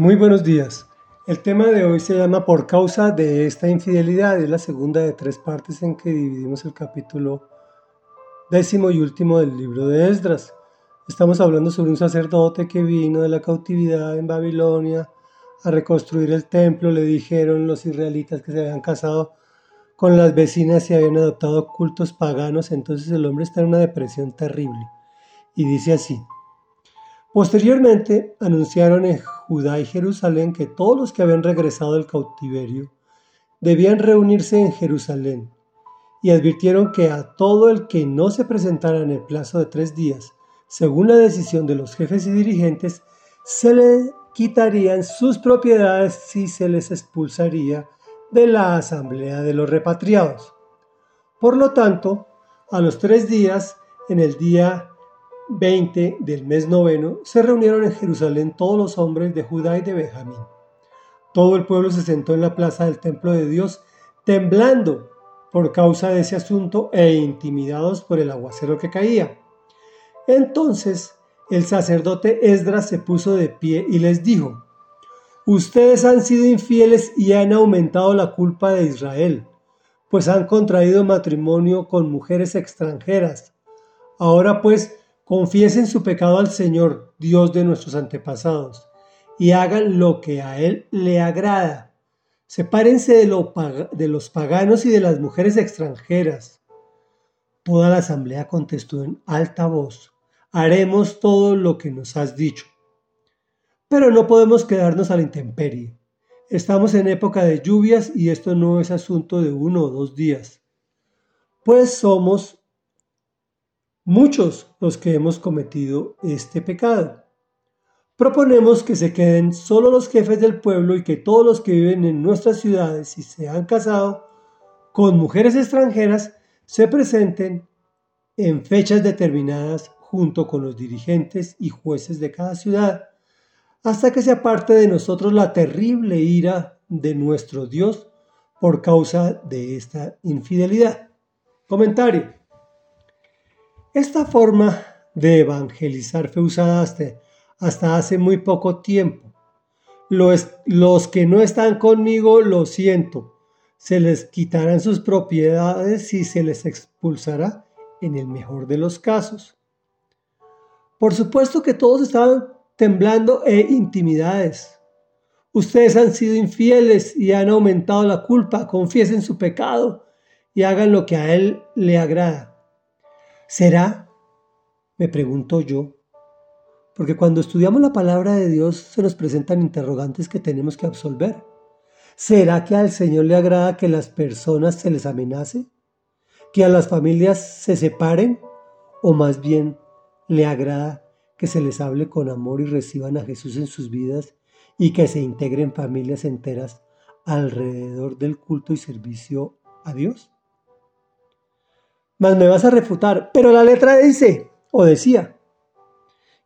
Muy buenos días. El tema de hoy se llama Por causa de esta infidelidad. Es la segunda de tres partes en que dividimos el capítulo décimo y último del libro de Esdras. Estamos hablando sobre un sacerdote que vino de la cautividad en Babilonia a reconstruir el templo. Le dijeron los israelitas que se habían casado con las vecinas y habían adoptado cultos paganos. Entonces el hombre está en una depresión terrible. Y dice así. Posteriormente anunciaron en Judá y Jerusalén que todos los que habían regresado del cautiverio debían reunirse en Jerusalén y advirtieron que a todo el que no se presentara en el plazo de tres días, según la decisión de los jefes y dirigentes, se le quitarían sus propiedades y se les expulsaría de la asamblea de los repatriados. Por lo tanto, a los tres días, en el día 20 del mes noveno, se reunieron en Jerusalén todos los hombres de Judá y de Benjamín. Todo el pueblo se sentó en la plaza del templo de Dios, temblando por causa de ese asunto e intimidados por el aguacero que caía. Entonces el sacerdote Esdras se puso de pie y les dijo, Ustedes han sido infieles y han aumentado la culpa de Israel, pues han contraído matrimonio con mujeres extranjeras. Ahora pues, Confiesen su pecado al Señor, Dios de nuestros antepasados, y hagan lo que a Él le agrada. Sepárense de, los paganos y de las mujeres extranjeras. Toda la asamblea contestó en alta voz, haremos todo lo que nos has dicho. Pero no podemos quedarnos a la intemperie. Estamos en época de lluvias y esto no es asunto de uno o dos días, pues somos muchos los que hemos cometido este pecado. Proponemos que se queden solo los jefes del pueblo y que todos los que viven en nuestras ciudades y se han casado con mujeres extranjeras se presenten en fechas determinadas junto con los dirigentes y jueces de cada ciudad, hasta que se aparte de nosotros la terrible ira de nuestro Dios por causa de esta infidelidad. Comentario. Esta forma de evangelizar fue usada hasta, hace muy poco tiempo. Los, los que no están conmigo, lo siento, se les quitarán sus propiedades y se les expulsará en el mejor de los casos. Por supuesto que todos estaban temblando e intimidades. Ustedes han sido infieles y han aumentado la culpa, confiesen su pecado y hagan lo que a Él le agrada. ¿Será? Me pregunto yo. Porque cuando estudiamos la palabra de Dios se nos presentan interrogantes que tenemos que absolver. ¿Será que al Señor le agrada que las personas se les amenace? ¿Que a las familias se separen? ¿O más bien le agrada que se les hable con amor y reciban a Jesús en sus vidas y que se integren familias enteras alrededor del culto y servicio a Dios? Mas me vas a refutar, pero la letra dice, o decía.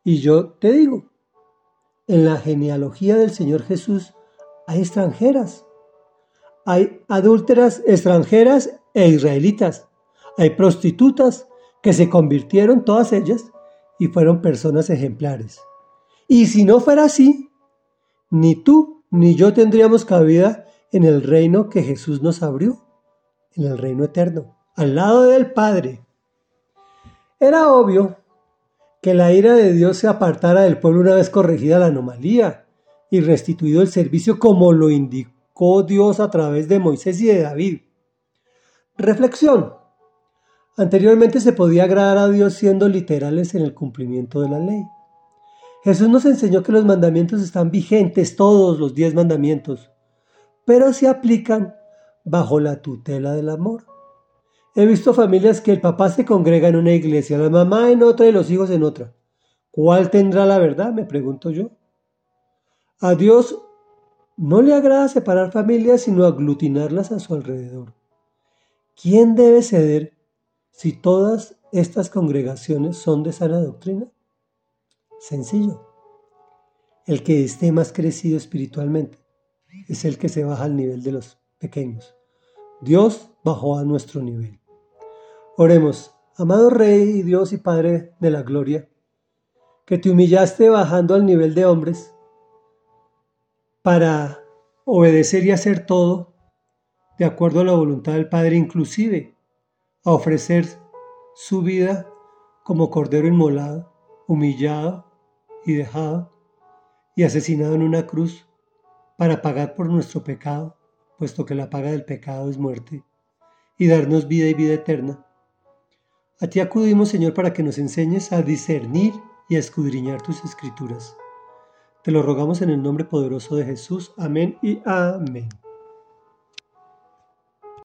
Y yo te digo, en la genealogía del Señor Jesús hay extranjeras, hay adúlteras extranjeras e israelitas, hay prostitutas que se convirtieron todas ellas y fueron personas ejemplares. Y si no fuera así, ni tú ni yo tendríamos cabida en el reino que Jesús nos abrió, en el reino eterno al lado del Padre. Era obvio que la ira de Dios se apartara del pueblo una vez corregida la anomalía y restituido el servicio como lo indicó Dios a través de Moisés y de David. Reflexión. Anteriormente se podía agradar a Dios siendo literales en el cumplimiento de la ley. Jesús nos enseñó que los mandamientos están vigentes, todos los diez mandamientos, pero se aplican bajo la tutela del amor. He visto familias que el papá se congrega en una iglesia, la mamá en otra y los hijos en otra. ¿Cuál tendrá la verdad? Me pregunto yo. A Dios no le agrada separar familias, sino aglutinarlas a su alrededor. ¿Quién debe ceder si todas estas congregaciones son de sana doctrina? Sencillo. El que esté más crecido espiritualmente es el que se baja al nivel de los pequeños. Dios bajó a nuestro nivel. Oremos, amado Rey, Dios y Padre de la Gloria, que te humillaste bajando al nivel de hombres para obedecer y hacer todo de acuerdo a la voluntad del Padre, inclusive a ofrecer su vida como cordero inmolado, humillado y dejado y asesinado en una cruz para pagar por nuestro pecado, puesto que la paga del pecado es muerte, y darnos vida y vida eterna. A ti acudimos, Señor, para que nos enseñes a discernir y a escudriñar tus escrituras. Te lo rogamos en el nombre poderoso de Jesús. Amén y amén.